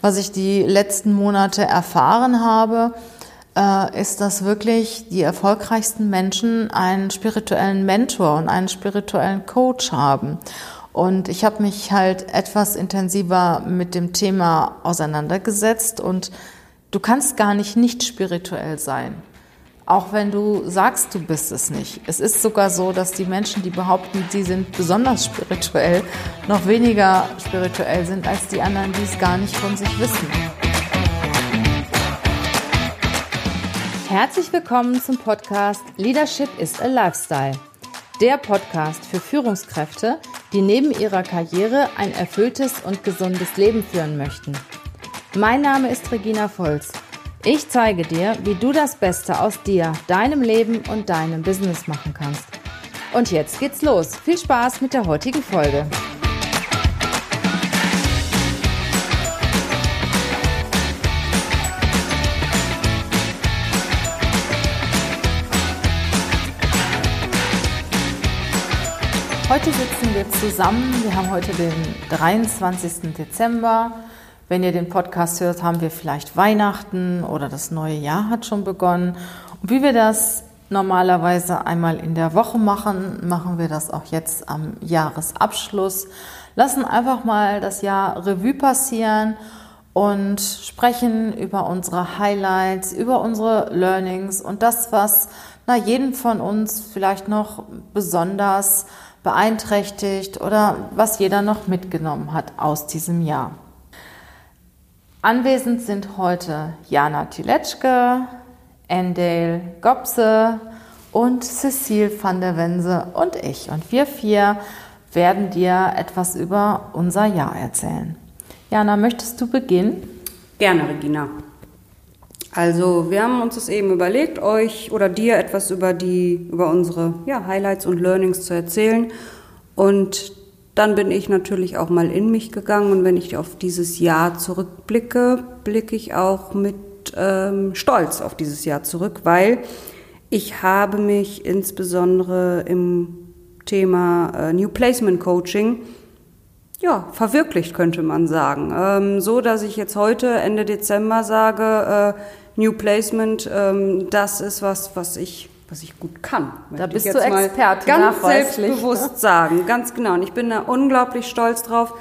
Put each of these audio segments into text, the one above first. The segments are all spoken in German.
was ich die letzten Monate erfahren habe, äh, ist, dass wirklich die erfolgreichsten Menschen einen spirituellen Mentor und einen spirituellen Coach haben. Und ich habe mich halt etwas intensiver mit dem Thema auseinandergesetzt und du kannst gar nicht nicht spirituell sein. Auch wenn du sagst, du bist es nicht. Es ist sogar so, dass die Menschen, die behaupten, sie sind besonders spirituell, noch weniger spirituell sind als die anderen, die es gar nicht von sich wissen. Herzlich willkommen zum Podcast Leadership is a Lifestyle. Der Podcast für Führungskräfte, die neben ihrer Karriere ein erfülltes und gesundes Leben führen möchten. Mein Name ist Regina Volz ich zeige dir, wie du das Beste aus dir, deinem Leben und deinem Business machen kannst. Und jetzt geht's los. Viel Spaß mit der heutigen Folge. Heute sitzen wir zusammen. Wir haben heute den 23. Dezember. Wenn ihr den Podcast hört, haben wir vielleicht Weihnachten oder das neue Jahr hat schon begonnen. Und wie wir das normalerweise einmal in der Woche machen, machen wir das auch jetzt am Jahresabschluss. Lassen einfach mal das Jahr Revue passieren und sprechen über unsere Highlights, über unsere Learnings und das, was na, jeden von uns vielleicht noch besonders beeinträchtigt oder was jeder noch mitgenommen hat aus diesem Jahr. Anwesend sind heute Jana Tiletschke, Endale Gopse und Cecile van der Wense und ich. Und wir vier werden dir etwas über unser Jahr erzählen. Jana, möchtest du beginnen? Gerne, Regina. Also, wir haben uns das eben überlegt, euch oder dir etwas über die, über unsere ja, Highlights und Learnings zu erzählen. Und dann bin ich natürlich auch mal in mich gegangen und wenn ich auf dieses Jahr zurückblicke, blicke ich auch mit ähm, Stolz auf dieses Jahr zurück, weil ich habe mich insbesondere im Thema äh, New Placement Coaching ja, verwirklicht, könnte man sagen. Ähm, so, dass ich jetzt heute, Ende Dezember, sage, äh, New Placement, ähm, das ist was, was ich was ich gut kann. Da bist du Experte, ganz selbstbewusst sagen, ganz genau. Und ich bin da unglaublich stolz drauf,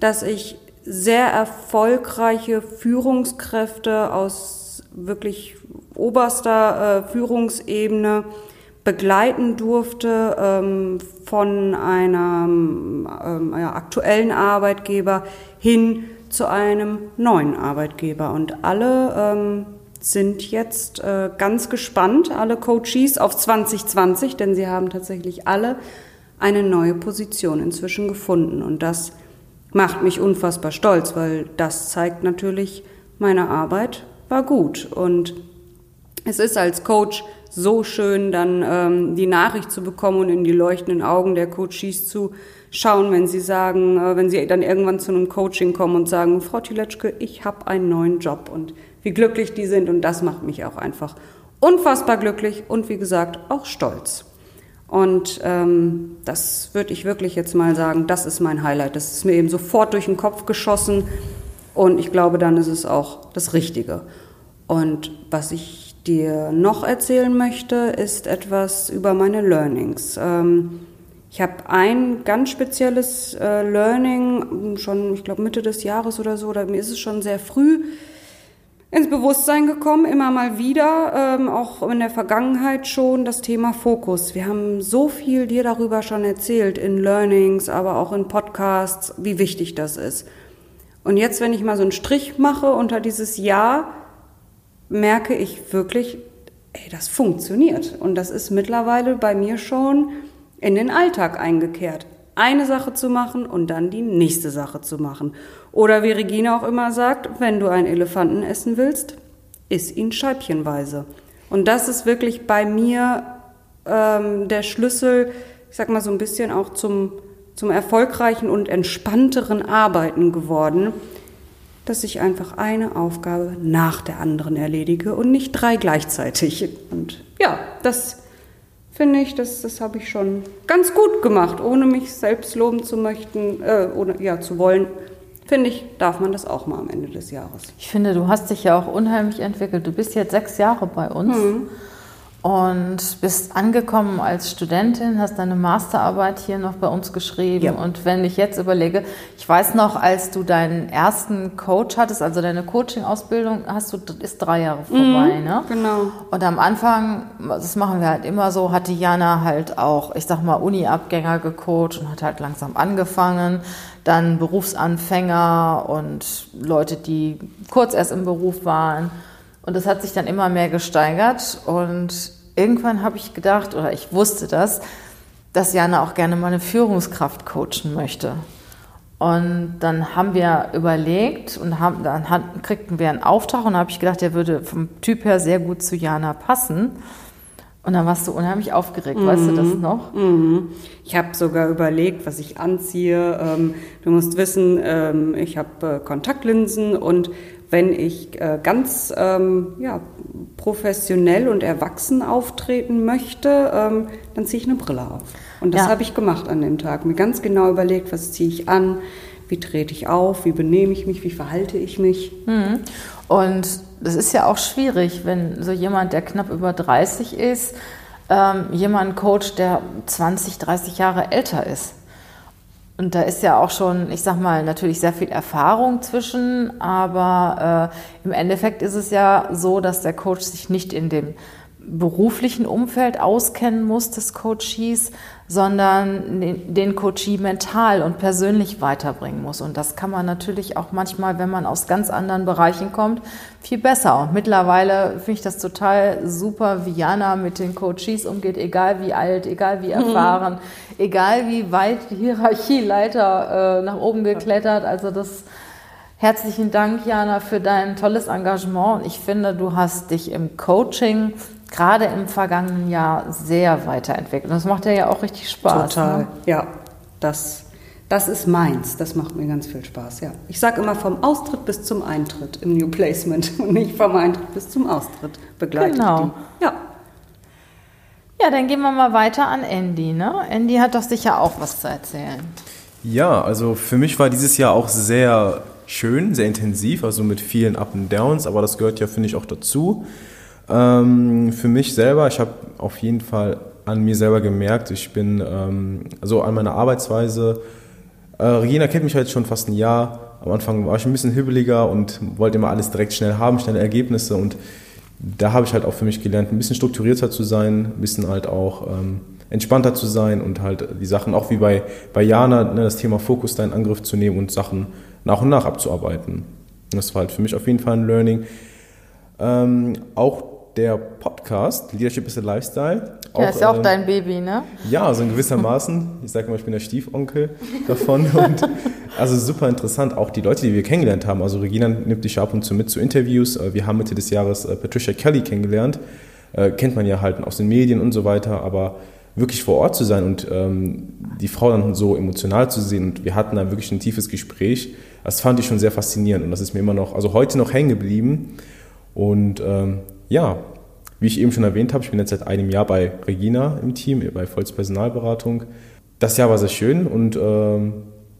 dass ich sehr erfolgreiche Führungskräfte aus wirklich oberster äh, Führungsebene begleiten durfte ähm, von einem ähm, ja, aktuellen Arbeitgeber hin zu einem neuen Arbeitgeber. Und alle ähm, sind jetzt äh, ganz gespannt, alle Coaches auf 2020, denn sie haben tatsächlich alle eine neue Position inzwischen gefunden. Und das macht mich unfassbar stolz, weil das zeigt natürlich, meine Arbeit war gut. Und es ist als Coach so schön, dann ähm, die Nachricht zu bekommen und in die leuchtenden Augen der Coaches zu schauen, wenn sie sagen, äh, wenn sie dann irgendwann zu einem Coaching kommen und sagen, Frau Tiletschke, ich habe einen neuen Job und wie glücklich die sind und das macht mich auch einfach unfassbar glücklich und wie gesagt auch stolz. Und ähm, das würde ich wirklich jetzt mal sagen, das ist mein Highlight. Das ist mir eben sofort durch den Kopf geschossen und ich glaube, dann ist es auch das Richtige. Und was ich dir noch erzählen möchte, ist etwas über meine Learnings. Ähm, ich habe ein ganz spezielles äh, Learning, schon, ich glaube, Mitte des Jahres oder so, oder mir ist es schon sehr früh ins Bewusstsein gekommen, immer mal wieder, ähm, auch in der Vergangenheit schon, das Thema Fokus. Wir haben so viel dir darüber schon erzählt, in Learnings, aber auch in Podcasts, wie wichtig das ist. Und jetzt, wenn ich mal so einen Strich mache unter dieses Jahr, merke ich wirklich, ey, das funktioniert. Und das ist mittlerweile bei mir schon in den Alltag eingekehrt eine Sache zu machen und dann die nächste Sache zu machen. Oder wie Regina auch immer sagt, wenn du einen Elefanten essen willst, iss ihn scheibchenweise. Und das ist wirklich bei mir ähm, der Schlüssel, ich sag mal so ein bisschen auch zum, zum erfolgreichen und entspannteren Arbeiten geworden, dass ich einfach eine Aufgabe nach der anderen erledige und nicht drei gleichzeitig. Und ja, das finde ich, das, das habe ich schon ganz gut gemacht, ohne mich selbst loben zu möchten, äh, oder ja, zu wollen, finde ich, darf man das auch mal am Ende des Jahres. Ich finde, du hast dich ja auch unheimlich entwickelt. Du bist jetzt sechs Jahre bei uns. Mhm und bist angekommen als Studentin, hast deine Masterarbeit hier noch bei uns geschrieben. Ja. Und wenn ich jetzt überlege, ich weiß noch, als du deinen ersten Coach hattest, also deine Coaching-Ausbildung, hast du, ist drei Jahre vorbei, mhm, ne? Genau. Und am Anfang, das machen wir halt immer so, hat die Jana halt auch, ich sag mal, Uni-Abgänger gecoacht und hat halt langsam angefangen. Dann Berufsanfänger und Leute, die kurz erst im Beruf waren. Und das hat sich dann immer mehr gesteigert und irgendwann habe ich gedacht, oder ich wusste das, dass Jana auch gerne mal eine Führungskraft coachen möchte. Und dann haben wir überlegt und haben, dann hatten, kriegten wir einen Auftrag und habe ich gedacht, der würde vom Typ her sehr gut zu Jana passen. Und dann warst du unheimlich aufgeregt, mhm. weißt du das mhm. noch? Mhm. Ich habe sogar überlegt, was ich anziehe. Ähm, du musst wissen, ähm, ich habe äh, Kontaktlinsen und wenn ich äh, ganz ähm, ja, professionell und erwachsen auftreten möchte, ähm, dann ziehe ich eine Brille auf. Und das ja. habe ich gemacht an dem Tag. Mir ganz genau überlegt, was ziehe ich an, wie trete ich auf, wie benehme ich mich, wie verhalte ich mich. Mhm. Und das ist ja auch schwierig, wenn so jemand, der knapp über 30 ist, ähm, jemand coacht, der 20, 30 Jahre älter ist. Und da ist ja auch schon, ich sag mal, natürlich sehr viel Erfahrung zwischen, aber äh, im Endeffekt ist es ja so, dass der Coach sich nicht in dem beruflichen Umfeld auskennen muss des Coaches, sondern den Coachee mental und persönlich weiterbringen muss. Und das kann man natürlich auch manchmal, wenn man aus ganz anderen Bereichen kommt, viel besser. Und mittlerweile finde ich das total super, wie Jana mit den Coaches umgeht, egal wie alt, egal wie erfahren, mhm. egal wie weit die Hierarchieleiter äh, nach oben geklettert. Also das Herzlichen Dank, Jana, für dein tolles Engagement. Und ich finde, du hast dich im Coaching gerade im vergangenen Jahr sehr weiterentwickelt. Und das macht ja auch richtig Spaß. Total, ne? ja. Das, das ist meins. Das macht mir ganz viel Spaß, ja. Ich sage immer vom Austritt bis zum Eintritt im New Placement und nicht vom Eintritt bis zum Austritt begleitet genau. die. Ja. Ja, dann gehen wir mal weiter an Andy. Ne? Andy hat doch sicher auch was zu erzählen. Ja, also für mich war dieses Jahr auch sehr schön, sehr intensiv, also mit vielen Up and Downs, aber das gehört ja, finde ich, auch dazu. Ähm, für mich selber, ich habe auf jeden Fall an mir selber gemerkt, ich bin, ähm, also an meiner Arbeitsweise, äh, Regina kennt mich halt schon fast ein Jahr. Am Anfang war ich ein bisschen hibbeliger und wollte immer alles direkt schnell haben, schnelle Ergebnisse und da habe ich halt auch für mich gelernt, ein bisschen strukturierter zu sein, ein bisschen halt auch ähm, entspannter zu sein und halt die Sachen, auch wie bei, bei Jana, ne, das Thema Fokus da in Angriff zu nehmen und Sachen nach und nach abzuarbeiten. Das war halt für mich auf jeden Fall ein Learning. Ähm, auch der Podcast Leadership is a Lifestyle. Auch, ja, ist ja auch ähm, dein Baby, ne? Ja, also in gewissermaßen. Ich sage mal, ich bin der Stiefonkel davon. und also super interessant. Auch die Leute, die wir kennengelernt haben. Also Regina nimmt dich ab und zu mit zu Interviews. Äh, wir haben Mitte des Jahres äh, Patricia Kelly kennengelernt. Äh, kennt man ja halt aus den Medien und so weiter. Aber wirklich vor Ort zu sein und ähm, die Frau dann so emotional zu sehen und wir hatten dann wirklich ein tiefes Gespräch, das fand ich schon sehr faszinierend und das ist mir immer noch, also heute noch hängen geblieben. Und ähm, ja, wie ich eben schon erwähnt habe, ich bin jetzt seit einem Jahr bei Regina im Team, bei Volz Personalberatung. Das Jahr war sehr schön und äh,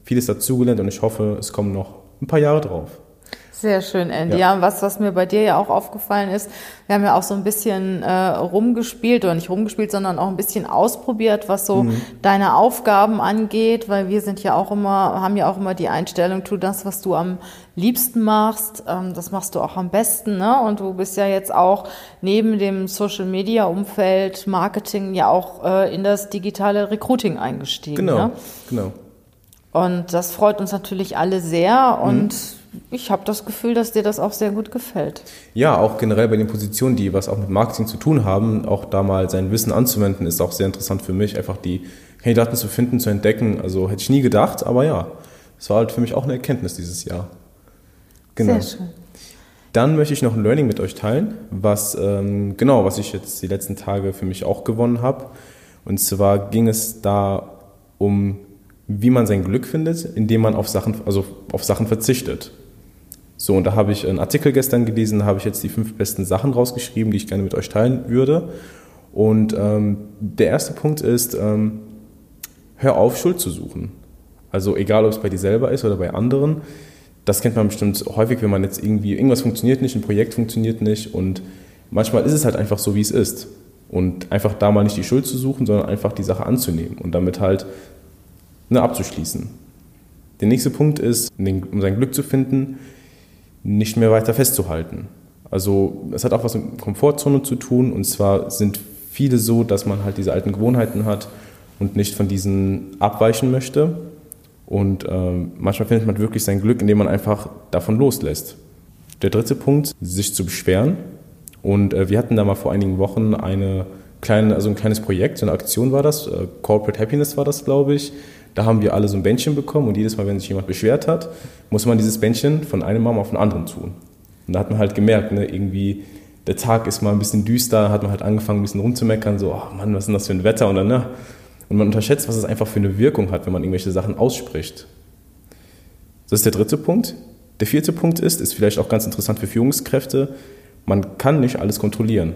vieles dazugelernt und ich hoffe, es kommen noch ein paar Jahre drauf. Sehr schön, Andy. Ja. ja, was, was mir bei dir ja auch aufgefallen ist, wir haben ja auch so ein bisschen äh, rumgespielt, oder nicht rumgespielt, sondern auch ein bisschen ausprobiert, was so mhm. deine Aufgaben angeht, weil wir sind ja auch immer, haben ja auch immer die Einstellung, tu das, was du am liebsten machst, ähm, das machst du auch am besten, ne? Und du bist ja jetzt auch neben dem Social Media Umfeld, Marketing ja auch äh, in das digitale Recruiting eingestiegen. Genau, ne? genau. Und das freut uns natürlich alle sehr und mhm ich habe das Gefühl, dass dir das auch sehr gut gefällt. Ja, auch generell bei den Positionen, die was auch mit Marketing zu tun haben, auch da mal sein Wissen anzuwenden, ist auch sehr interessant für mich, einfach die Kandidaten zu finden, zu entdecken. Also hätte ich nie gedacht, aber ja, es war halt für mich auch eine Erkenntnis dieses Jahr. Genau. Sehr schön. Dann möchte ich noch ein Learning mit euch teilen, was ähm, genau, was ich jetzt die letzten Tage für mich auch gewonnen habe. Und zwar ging es da um, wie man sein Glück findet, indem man auf Sachen, also auf Sachen verzichtet. So, und da habe ich einen Artikel gestern gelesen, da habe ich jetzt die fünf besten Sachen rausgeschrieben, die ich gerne mit euch teilen würde. Und ähm, der erste Punkt ist, ähm, hör auf, Schuld zu suchen. Also egal, ob es bei dir selber ist oder bei anderen. das kennt man bestimmt häufig, wenn man jetzt irgendwie, irgendwas funktioniert nicht, ein Projekt funktioniert nicht und manchmal ist es halt einfach so, wie es ist. Und einfach da mal nicht die Schuld zu suchen, sondern einfach die Sache anzunehmen und damit halt ne, abzuschließen. Der nächste Punkt ist, um sein Glück zu finden, nicht mehr weiter festzuhalten. Also es hat auch was mit Komfortzone zu tun und zwar sind viele so, dass man halt diese alten Gewohnheiten hat und nicht von diesen abweichen möchte. Und ähm, manchmal findet man wirklich sein Glück, indem man einfach davon loslässt. Der dritte Punkt, sich zu beschweren. Und äh, wir hatten da mal vor einigen Wochen eine kleine, also ein kleines Projekt, so eine Aktion war das, äh, Corporate Happiness war das, glaube ich. Da haben wir alle so ein Bändchen bekommen und jedes Mal, wenn sich jemand beschwert hat, muss man dieses Bändchen von einem Mama auf den anderen tun. Und da hat man halt gemerkt, ne, irgendwie der Tag ist mal ein bisschen düster, hat man halt angefangen, ein bisschen rumzumeckern, so, oh Mann, was ist denn das für ein Wetter? Und dann, ne? Und man unterschätzt, was es einfach für eine Wirkung hat, wenn man irgendwelche Sachen ausspricht. Das ist der dritte Punkt. Der vierte Punkt ist, ist vielleicht auch ganz interessant für Führungskräfte, man kann nicht alles kontrollieren.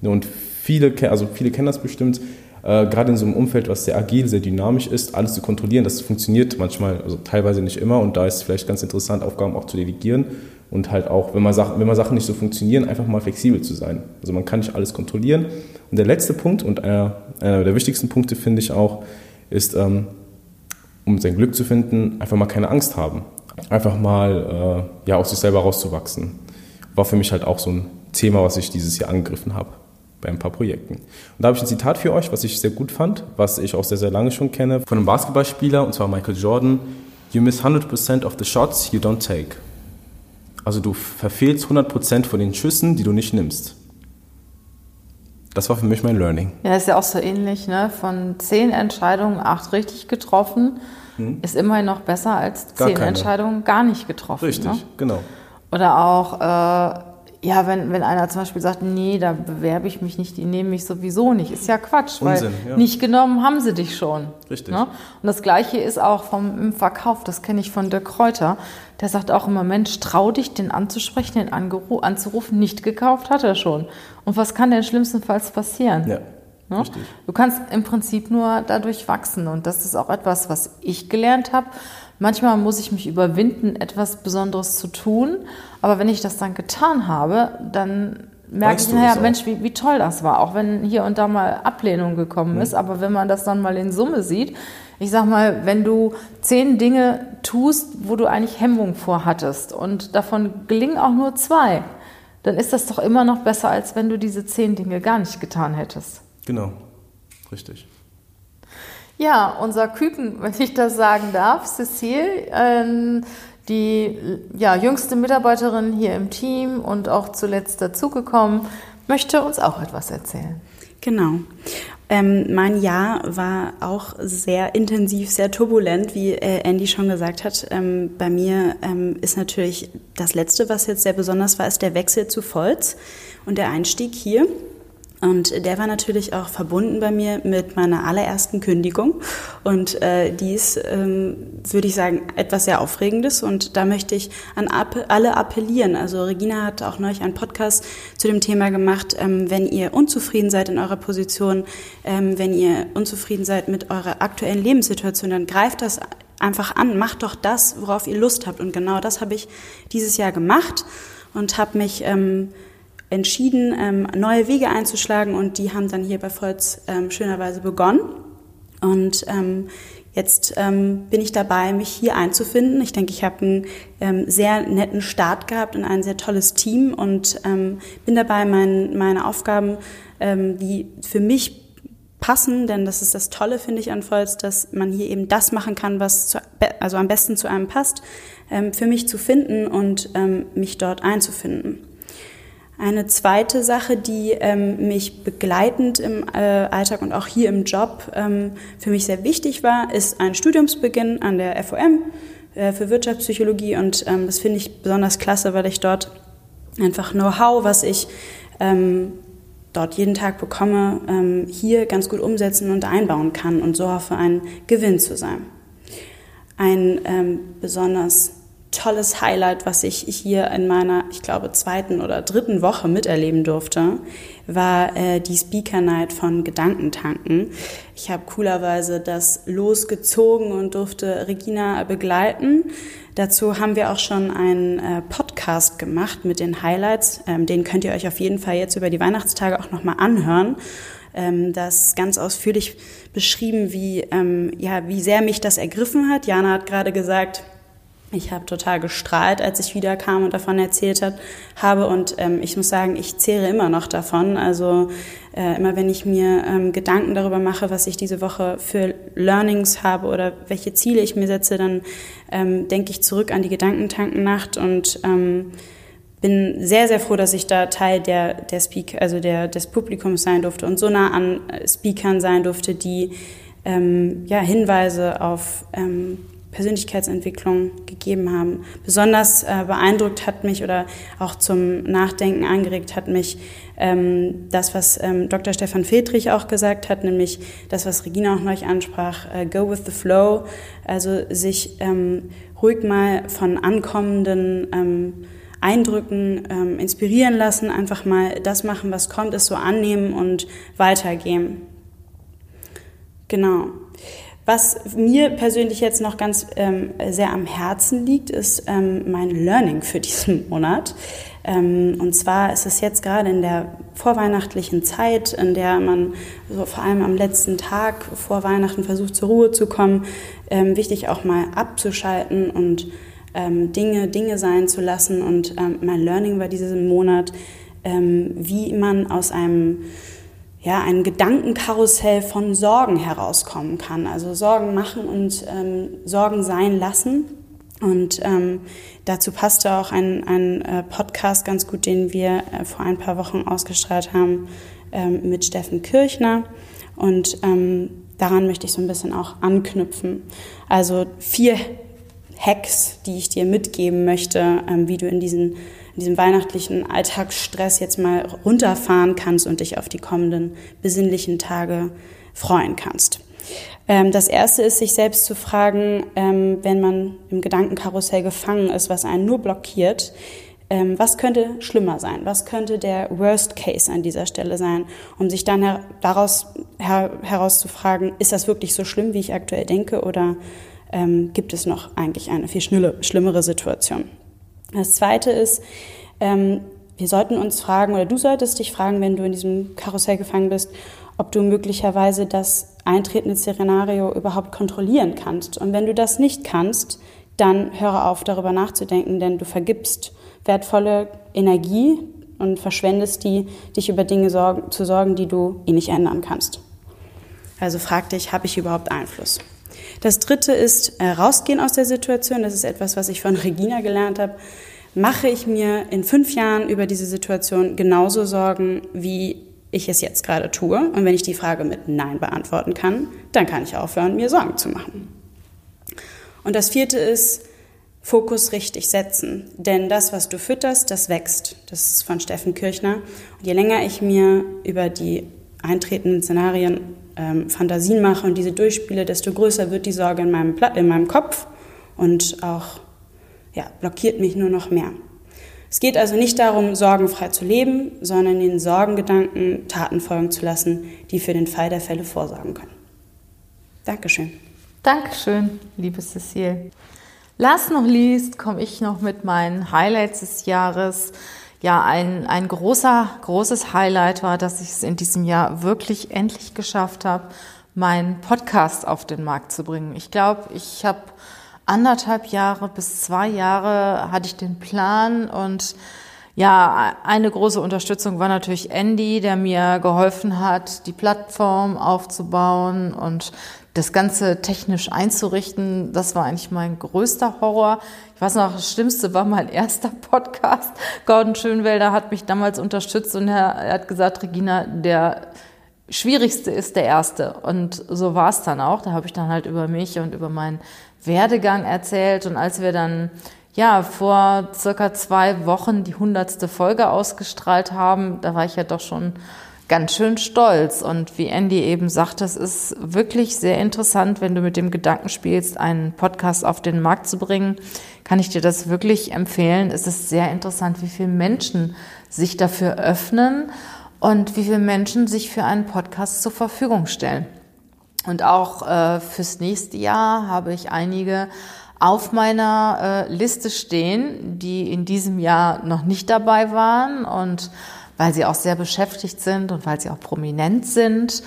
Und viele, also viele kennen das bestimmt, äh, gerade in so einem Umfeld, was sehr agil, sehr dynamisch ist, alles zu kontrollieren, das funktioniert manchmal, also teilweise nicht immer und da ist es vielleicht ganz interessant, Aufgaben auch zu delegieren und halt auch, wenn man, Sachen, wenn man Sachen nicht so funktionieren, einfach mal flexibel zu sein. Also man kann nicht alles kontrollieren. Und der letzte Punkt und einer, einer der wichtigsten Punkte finde ich auch, ist, ähm, um sein Glück zu finden, einfach mal keine Angst haben. Einfach mal äh, ja, aus sich selber rauszuwachsen. War für mich halt auch so ein Thema, was ich dieses Jahr angegriffen habe bei ein paar Projekten. Und da habe ich ein Zitat für euch, was ich sehr gut fand, was ich auch sehr, sehr lange schon kenne, von einem Basketballspieler, und zwar Michael Jordan. You miss 100% of the shots you don't take. Also du verfehlst 100% von den Schüssen, die du nicht nimmst. Das war für mich mein Learning. Ja, ist ja auch so ähnlich. Ne? Von zehn Entscheidungen acht richtig getroffen, hm. ist immerhin noch besser als zehn Entscheidungen gar nicht getroffen. Richtig, ne? genau. Oder auch äh, ja, wenn, wenn einer zum Beispiel sagt, nee, da bewerbe ich mich nicht, die nehmen mich sowieso nicht, ist ja Quatsch, Unsinn, weil ja. nicht genommen haben sie dich schon. Richtig. Ne? Und das Gleiche ist auch vom, im Verkauf, das kenne ich von Dirk Kräuter. Der sagt auch immer, Mensch, trau dich, den anzusprechen, den anzurufen, nicht gekauft hat er schon. Und was kann denn schlimmstenfalls passieren? Ja. Ne? Du kannst im Prinzip nur dadurch wachsen. Und das ist auch etwas, was ich gelernt habe. Manchmal muss ich mich überwinden, etwas Besonderes zu tun. Aber wenn ich das dann getan habe, dann merke weißt ich, naja, Mensch, wie, wie toll das war. Auch wenn hier und da mal Ablehnung gekommen mhm. ist. Aber wenn man das dann mal in Summe sieht, ich sag mal, wenn du zehn Dinge tust, wo du eigentlich Hemmung vorhattest und davon gelingen auch nur zwei, dann ist das doch immer noch besser, als wenn du diese zehn Dinge gar nicht getan hättest. Genau, richtig. Ja, unser Küken, wenn ich das sagen darf, Cecile, ähm, die ja, jüngste Mitarbeiterin hier im Team und auch zuletzt dazugekommen, möchte uns auch etwas erzählen. Genau. Ähm, mein Jahr war auch sehr intensiv, sehr turbulent, wie äh, Andy schon gesagt hat. Ähm, bei mir ähm, ist natürlich das Letzte, was jetzt sehr besonders war, ist der Wechsel zu Volz und der Einstieg hier. Und der war natürlich auch verbunden bei mir mit meiner allerersten Kündigung. Und äh, dies, ähm, würde ich sagen, etwas sehr Aufregendes. Und da möchte ich an alle appellieren. Also Regina hat auch neulich einen Podcast zu dem Thema gemacht. Ähm, wenn ihr unzufrieden seid in eurer Position, ähm, wenn ihr unzufrieden seid mit eurer aktuellen Lebenssituation, dann greift das einfach an. Macht doch das, worauf ihr Lust habt. Und genau das habe ich dieses Jahr gemacht und habe mich... Ähm, entschieden, ähm, neue Wege einzuschlagen und die haben dann hier bei Volz ähm, schönerweise begonnen. Und ähm, jetzt ähm, bin ich dabei, mich hier einzufinden. Ich denke, ich habe einen ähm, sehr netten Start gehabt und ein sehr tolles Team und ähm, bin dabei, mein, meine Aufgaben, ähm, die für mich passen, denn das ist das Tolle, finde ich, an Volz, dass man hier eben das machen kann, was zu, also am besten zu einem passt, ähm, für mich zu finden und ähm, mich dort einzufinden. Eine zweite Sache, die ähm, mich begleitend im äh, Alltag und auch hier im Job ähm, für mich sehr wichtig war, ist ein Studiumsbeginn an der FOM äh, für Wirtschaftspsychologie und ähm, das finde ich besonders klasse, weil ich dort einfach Know-how, was ich ähm, dort jeden Tag bekomme, ähm, hier ganz gut umsetzen und einbauen kann und so hoffe, ein Gewinn zu sein. Ein ähm, besonders tolles Highlight, was ich hier in meiner, ich glaube, zweiten oder dritten Woche miterleben durfte, war äh, die Speaker Night von Gedankentanken. Ich habe coolerweise das losgezogen und durfte Regina begleiten. Dazu haben wir auch schon einen äh, Podcast gemacht mit den Highlights. Ähm, den könnt ihr euch auf jeden Fall jetzt über die Weihnachtstage auch nochmal anhören. Ähm, das ganz ausführlich beschrieben, wie, ähm, ja, wie sehr mich das ergriffen hat. Jana hat gerade gesagt, ich habe total gestrahlt, als ich wiederkam und davon erzählt hat, habe. Und ähm, ich muss sagen, ich zehre immer noch davon. Also äh, immer wenn ich mir ähm, Gedanken darüber mache, was ich diese Woche für Learnings habe oder welche Ziele ich mir setze, dann ähm, denke ich zurück an die Gedankentankennacht und ähm, bin sehr, sehr froh, dass ich da Teil der, der Speak, also der, des Publikums sein durfte und so nah an Speakern sein durfte, die ähm, ja, Hinweise auf ähm, Persönlichkeitsentwicklung gegeben haben. Besonders äh, beeindruckt hat mich oder auch zum Nachdenken angeregt hat mich ähm, das, was ähm, Dr. Stefan Friedrich auch gesagt hat, nämlich das, was Regina auch neulich ansprach, äh, go with the flow, also sich ähm, ruhig mal von ankommenden ähm, Eindrücken ähm, inspirieren lassen, einfach mal das machen, was kommt, es so annehmen und weitergehen. Genau. Was mir persönlich jetzt noch ganz ähm, sehr am Herzen liegt, ist ähm, mein Learning für diesen Monat. Ähm, und zwar ist es jetzt gerade in der vorweihnachtlichen Zeit, in der man so vor allem am letzten Tag vor Weihnachten versucht zur Ruhe zu kommen, ähm, wichtig auch mal abzuschalten und ähm, Dinge Dinge sein zu lassen. Und ähm, mein Learning war diesen Monat, wie man aus einem ja, ein Gedankenkarussell von Sorgen herauskommen kann. Also Sorgen machen und ähm, Sorgen sein lassen. Und ähm, dazu passte auch ein, ein äh, Podcast ganz gut, den wir äh, vor ein paar Wochen ausgestrahlt haben ähm, mit Steffen Kirchner. Und ähm, daran möchte ich so ein bisschen auch anknüpfen. Also vier Hacks, die ich dir mitgeben möchte, ähm, wie du in diesen in diesem weihnachtlichen Alltagsstress jetzt mal runterfahren kannst und dich auf die kommenden besinnlichen Tage freuen kannst. Ähm, das erste ist, sich selbst zu fragen, ähm, wenn man im Gedankenkarussell gefangen ist, was einen nur blockiert, ähm, was könnte schlimmer sein? Was könnte der Worst Case an dieser Stelle sein? Um sich dann daraus her herauszufragen, ist das wirklich so schlimm, wie ich aktuell denke, oder gibt es noch eigentlich eine viel schlimmere Situation? Das Zweite ist, ähm, wir sollten uns fragen, oder du solltest dich fragen, wenn du in diesem Karussell gefangen bist, ob du möglicherweise das eintretende Szenario überhaupt kontrollieren kannst. Und wenn du das nicht kannst, dann höre auf, darüber nachzudenken, denn du vergibst wertvolle Energie und verschwendest die, dich über Dinge sorgen, zu sorgen, die du eh nicht ändern kannst. Also frag dich, habe ich überhaupt Einfluss? Das dritte ist äh, rausgehen aus der Situation. Das ist etwas, was ich von Regina gelernt habe. Mache ich mir in fünf Jahren über diese Situation genauso Sorgen, wie ich es jetzt gerade tue? Und wenn ich die Frage mit Nein beantworten kann, dann kann ich aufhören, mir Sorgen zu machen. Und das vierte ist, Fokus richtig setzen. Denn das, was du fütterst, das wächst. Das ist von Steffen Kirchner. Und je länger ich mir über die eintretenden Szenarien ähm, Fantasien mache und diese durchspiele, desto größer wird die Sorge in meinem, in meinem Kopf und auch ja, blockiert mich nur noch mehr. Es geht also nicht darum, sorgenfrei zu leben, sondern den Sorgengedanken Taten folgen zu lassen, die für den Fall der Fälle vorsorgen können. Dankeschön. Dankeschön, liebe Cecile. Last noch liest, komme ich noch mit meinen Highlights des Jahres ja, ein, ein großer, großes Highlight war, dass ich es in diesem Jahr wirklich endlich geschafft habe, meinen Podcast auf den Markt zu bringen. Ich glaube, ich habe anderthalb Jahre bis zwei Jahre hatte ich den Plan und ja, eine große Unterstützung war natürlich Andy, der mir geholfen hat, die Plattform aufzubauen und das Ganze technisch einzurichten, das war eigentlich mein größter Horror. Ich weiß noch, das Schlimmste war mein erster Podcast. Gordon Schönwelder hat mich damals unterstützt und er, hat gesagt, Regina, der schwierigste ist der erste. Und so war es dann auch. Da habe ich dann halt über mich und über meinen Werdegang erzählt. Und als wir dann ja vor circa zwei Wochen die hundertste Folge ausgestrahlt haben, da war ich ja doch schon ganz schön stolz. Und wie Andy eben sagt, das ist wirklich sehr interessant, wenn du mit dem Gedanken spielst, einen Podcast auf den Markt zu bringen. Kann ich dir das wirklich empfehlen? Es ist sehr interessant, wie viele Menschen sich dafür öffnen und wie viele Menschen sich für einen Podcast zur Verfügung stellen. Und auch äh, fürs nächste Jahr habe ich einige auf meiner äh, Liste stehen, die in diesem Jahr noch nicht dabei waren und weil sie auch sehr beschäftigt sind und weil sie auch prominent sind.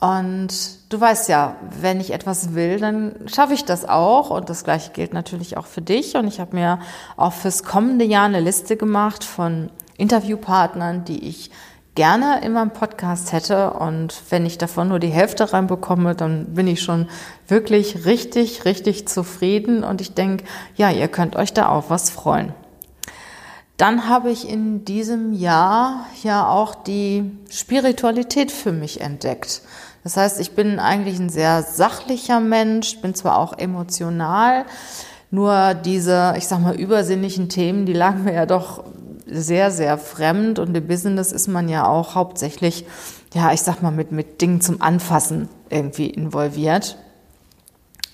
Und du weißt ja, wenn ich etwas will, dann schaffe ich das auch. Und das gleiche gilt natürlich auch für dich. Und ich habe mir auch fürs kommende Jahr eine Liste gemacht von Interviewpartnern, die ich gerne in meinem Podcast hätte. Und wenn ich davon nur die Hälfte reinbekomme, dann bin ich schon wirklich richtig, richtig zufrieden. Und ich denke, ja, ihr könnt euch da auch was freuen. Dann habe ich in diesem Jahr ja auch die Spiritualität für mich entdeckt. Das heißt, ich bin eigentlich ein sehr sachlicher Mensch, bin zwar auch emotional, nur diese, ich sag mal, übersinnlichen Themen, die lagen mir ja doch sehr, sehr fremd und im Business ist man ja auch hauptsächlich, ja, ich sag mal, mit, mit Dingen zum Anfassen irgendwie involviert.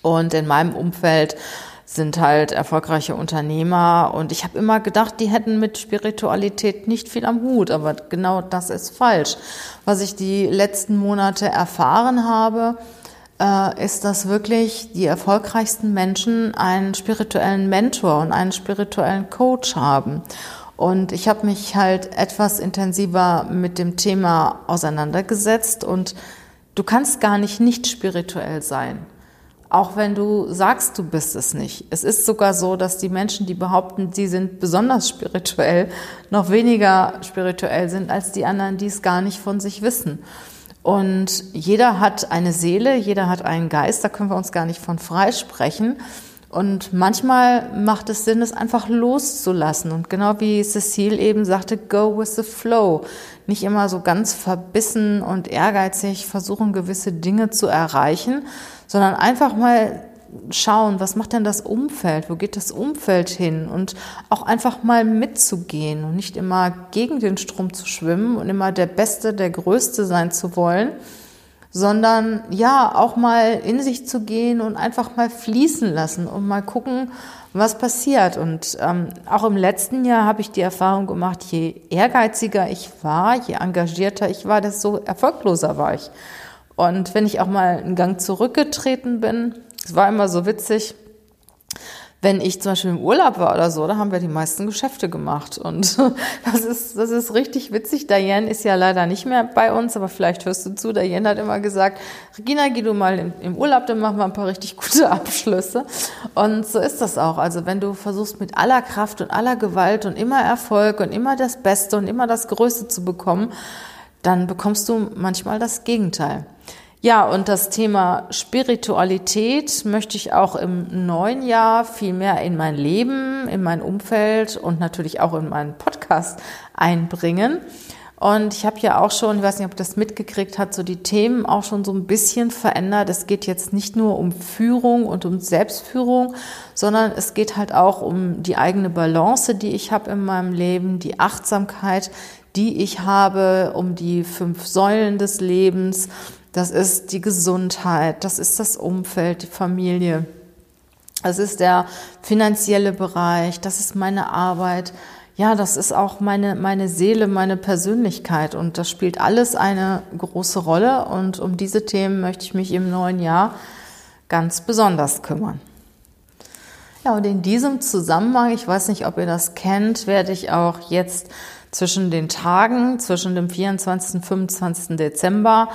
Und in meinem Umfeld sind halt erfolgreiche Unternehmer und ich habe immer gedacht, die hätten mit Spiritualität nicht viel am Hut, aber genau das ist falsch. Was ich die letzten Monate erfahren habe, äh, ist, dass wirklich die erfolgreichsten Menschen einen spirituellen Mentor und einen spirituellen Coach haben. Und ich habe mich halt etwas intensiver mit dem Thema auseinandergesetzt und du kannst gar nicht nicht spirituell sein auch wenn du sagst, du bist es nicht. Es ist sogar so, dass die Menschen, die behaupten, sie sind besonders spirituell, noch weniger spirituell sind als die anderen, die es gar nicht von sich wissen. Und jeder hat eine Seele, jeder hat einen Geist, da können wir uns gar nicht von freisprechen. Und manchmal macht es Sinn, es einfach loszulassen. Und genau wie Cecile eben sagte, go with the flow. Nicht immer so ganz verbissen und ehrgeizig versuchen, gewisse Dinge zu erreichen, sondern einfach mal schauen, was macht denn das Umfeld, wo geht das Umfeld hin und auch einfach mal mitzugehen und nicht immer gegen den Strom zu schwimmen und immer der Beste, der Größte sein zu wollen, sondern ja, auch mal in sich zu gehen und einfach mal fließen lassen und mal gucken, was passiert. Und ähm, auch im letzten Jahr habe ich die Erfahrung gemacht, je ehrgeiziger ich war, je engagierter ich war, desto erfolgloser war ich. Und wenn ich auch mal einen Gang zurückgetreten bin, es war immer so witzig, wenn ich zum Beispiel im Urlaub war oder so, da haben wir die meisten Geschäfte gemacht. Und das ist, das ist richtig witzig. Diane ist ja leider nicht mehr bei uns, aber vielleicht hörst du zu. Diane hat immer gesagt, Regina, geh du mal im, Urlaub, dann machen wir ein paar richtig gute Abschlüsse. Und so ist das auch. Also wenn du versuchst mit aller Kraft und aller Gewalt und immer Erfolg und immer das Beste und immer das Größte zu bekommen, dann bekommst du manchmal das Gegenteil. Ja, und das Thema Spiritualität möchte ich auch im neuen Jahr viel mehr in mein Leben, in mein Umfeld und natürlich auch in meinen Podcast einbringen. Und ich habe ja auch schon, ich weiß nicht, ob das mitgekriegt hat, so die Themen auch schon so ein bisschen verändert. Es geht jetzt nicht nur um Führung und um Selbstführung, sondern es geht halt auch um die eigene Balance, die ich habe in meinem Leben, die Achtsamkeit, die ich habe, um die fünf Säulen des Lebens. Das ist die Gesundheit, das ist das Umfeld, die Familie. Das ist der finanzielle Bereich, das ist meine Arbeit. Ja, das ist auch meine, meine Seele, meine Persönlichkeit und das spielt alles eine große Rolle und um diese Themen möchte ich mich im neuen Jahr ganz besonders kümmern. Ja, und in diesem Zusammenhang, ich weiß nicht, ob ihr das kennt, werde ich auch jetzt zwischen den Tagen, zwischen dem 24. und 25. Dezember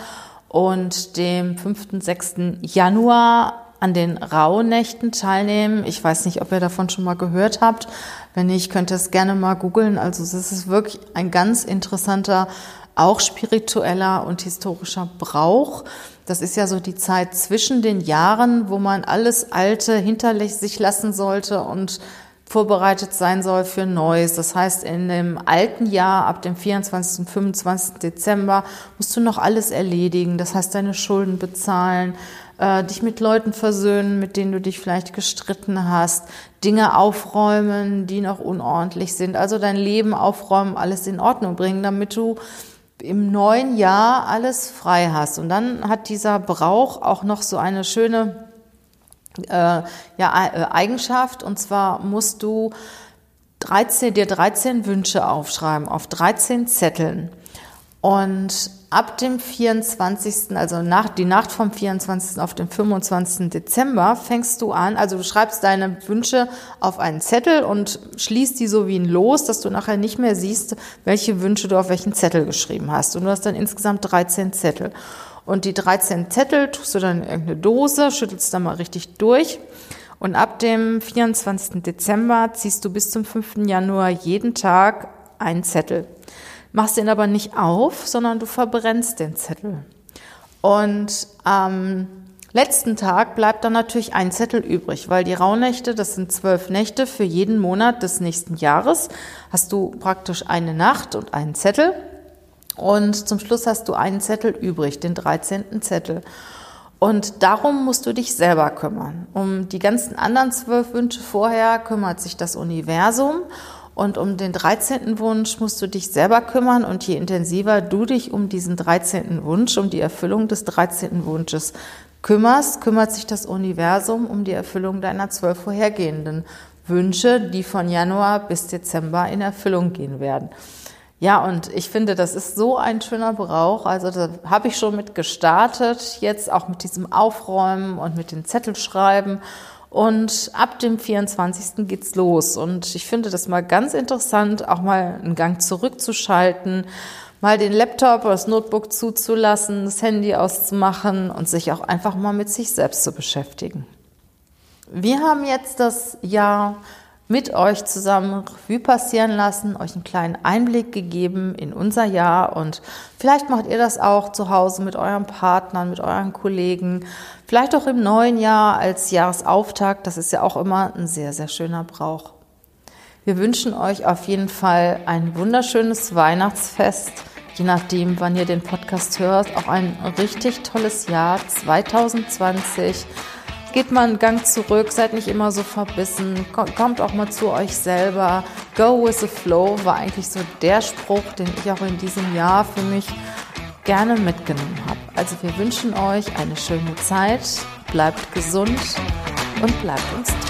und dem 5. und 6. Januar an den Rauhnächten teilnehmen. Ich weiß nicht, ob ihr davon schon mal gehört habt. Wenn nicht, könnt ihr es gerne mal googeln. Also es ist wirklich ein ganz interessanter, auch spiritueller und historischer Brauch. Das ist ja so die Zeit zwischen den Jahren, wo man alles Alte hinter sich lassen sollte und vorbereitet sein soll für Neues. Das heißt, in dem alten Jahr ab dem 24. und 25. Dezember musst du noch alles erledigen. Das heißt, deine Schulden bezahlen, äh, dich mit Leuten versöhnen, mit denen du dich vielleicht gestritten hast, Dinge aufräumen, die noch unordentlich sind. Also dein Leben aufräumen, alles in Ordnung bringen, damit du im neuen Jahr alles frei hast. Und dann hat dieser Brauch auch noch so eine schöne äh, ja, äh, Eigenschaft. Und zwar musst du 13, dir 13 Wünsche aufschreiben auf 13 Zetteln. Und ab dem 24., also nach, die Nacht vom 24. auf den 25. Dezember fängst du an, also du schreibst deine Wünsche auf einen Zettel und schließt die so wie ein Los, dass du nachher nicht mehr siehst, welche Wünsche du auf welchen Zettel geschrieben hast. Und du hast dann insgesamt 13 Zettel. Und die 13 Zettel tust du dann in irgendeine Dose, schüttelst da mal richtig durch. Und ab dem 24. Dezember ziehst du bis zum 5. Januar jeden Tag einen Zettel machst den aber nicht auf, sondern du verbrennst den Zettel. Und am letzten Tag bleibt dann natürlich ein Zettel übrig, weil die Rauhnächte, das sind zwölf Nächte für jeden Monat des nächsten Jahres, hast du praktisch eine Nacht und einen Zettel. Und zum Schluss hast du einen Zettel übrig, den 13. Zettel. Und darum musst du dich selber kümmern. Um die ganzen anderen zwölf Wünsche vorher kümmert sich das Universum. Und um den 13. Wunsch musst du dich selber kümmern und je intensiver du dich um diesen 13. Wunsch, um die Erfüllung des 13. Wunsches kümmerst, kümmert sich das Universum um die Erfüllung deiner zwölf vorhergehenden Wünsche, die von Januar bis Dezember in Erfüllung gehen werden. Ja, und ich finde, das ist so ein schöner Brauch. Also da habe ich schon mit gestartet, jetzt auch mit diesem Aufräumen und mit den Zettelschreiben. Und ab dem 24. geht's los. Und ich finde das mal ganz interessant, auch mal einen Gang zurückzuschalten, mal den Laptop oder das Notebook zuzulassen, das Handy auszumachen und sich auch einfach mal mit sich selbst zu beschäftigen. Wir haben jetzt das Jahr mit euch zusammen Revue passieren lassen, euch einen kleinen Einblick gegeben in unser Jahr und vielleicht macht ihr das auch zu Hause mit euren Partnern, mit euren Kollegen, vielleicht auch im neuen Jahr als Jahresauftakt. Das ist ja auch immer ein sehr, sehr schöner Brauch. Wir wünschen euch auf jeden Fall ein wunderschönes Weihnachtsfest, je nachdem, wann ihr den Podcast hört, auch ein richtig tolles Jahr 2020 geht mal einen Gang zurück, seid nicht immer so verbissen, kommt auch mal zu euch selber. Go with the flow war eigentlich so der Spruch, den ich auch in diesem Jahr für mich gerne mitgenommen habe. Also wir wünschen euch eine schöne Zeit, bleibt gesund und bleibt uns treu.